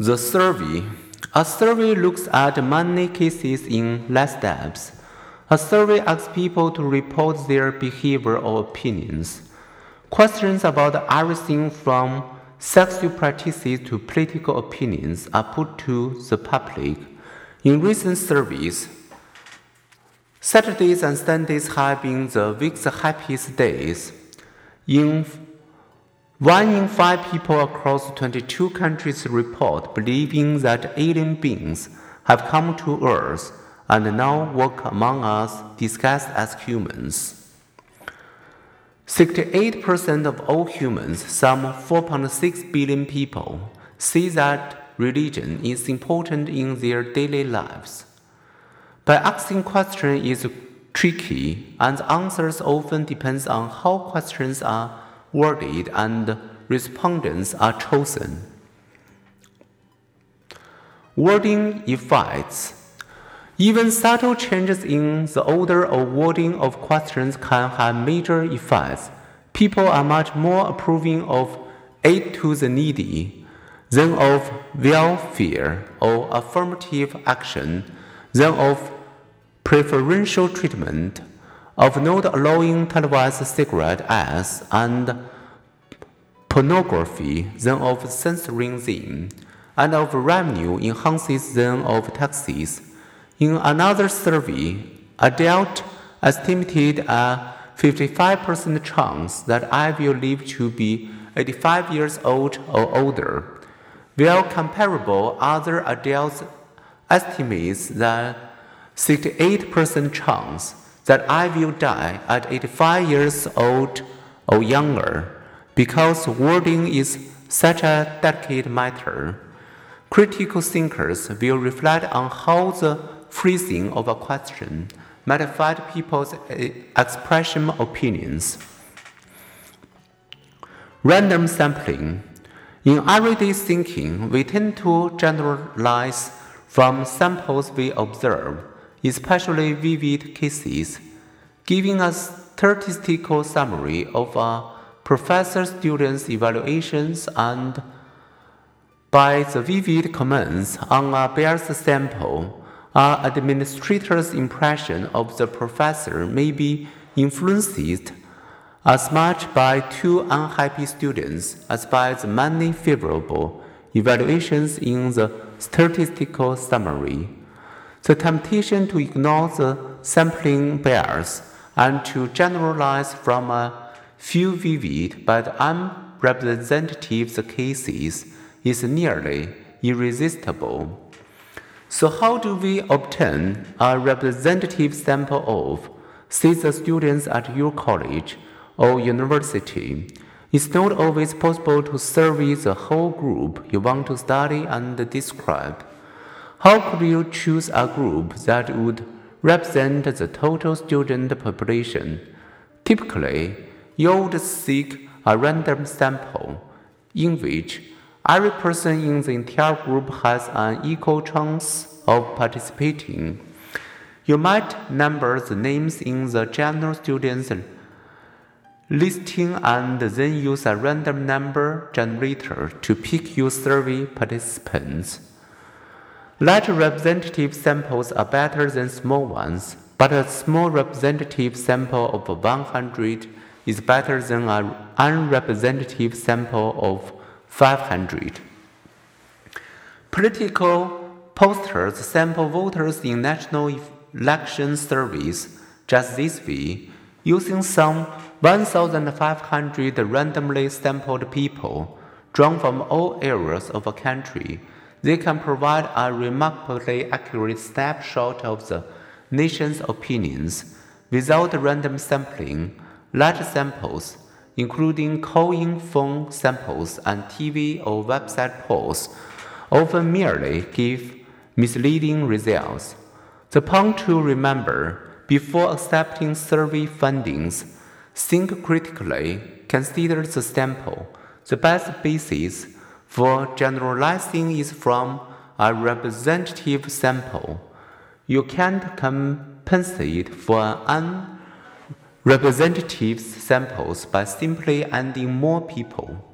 The survey. A survey looks at many cases in less depth. A survey asks people to report their behavior or opinions. Questions about everything from sexual practices to political opinions are put to the public. In recent surveys, Saturdays and Sundays have been the week's happiest days. In one in five people across 22 countries report believing that alien beings have come to Earth and now walk among us disguised as humans. 68% of all humans, some 4.6 billion people, say that religion is important in their daily lives. But asking questions is tricky, and the answers often depends on how questions are worded and respondents are chosen. Wording effects. Even subtle changes in the order of wording of questions can have major effects. People are much more approving of aid to the needy than of welfare or affirmative action than of preferential treatment of not allowing televised cigarette ads and pornography than of censoring them, and of revenue enhances than of taxes. In another survey, adult estimated a 55% chance that I will live to be 85 years old or older, while comparable other adults estimates that 68% chance that I will die at 85 years old or younger because wording is such a delicate matter. Critical thinkers will reflect on how the phrasing of a question might affect people's eh, expression opinions. Random sampling. In everyday thinking, we tend to generalize from samples we observe, especially vivid cases, giving a statistical summary of a professor student's evaluations and by the vivid comments on a biased sample, an administrator's impression of the professor may be influenced as much by two unhappy students as by the many favorable evaluations in the statistical summary. The temptation to ignore the sampling bias and to generalize from a few vivid but unrepresentative cases is nearly irresistible. So, how do we obtain a representative sample of, say, the students at your college or university? It's not always possible to survey the whole group you want to study and describe. How could you choose a group that would represent the total student population? Typically, you would seek a random sample in which every person in the entire group has an equal chance of participating. You might number the names in the general students listing and then use a random number generator to pick your survey participants. Large representative samples are better than small ones, but a small representative sample of 100 is better than an unrepresentative sample of 500. Political posters sample voters in national election surveys just this way, using some 1,500 randomly sampled people drawn from all areas of a country, they can provide a remarkably accurate snapshot of the nation's opinions. Without random sampling, large samples, including call-in phone samples and TV or website polls, often merely give misleading results. The point to remember before accepting survey findings Think critically, consider the sample. The best basis for generalizing is from a representative sample. You can't compensate for unrepresentative samples by simply adding more people.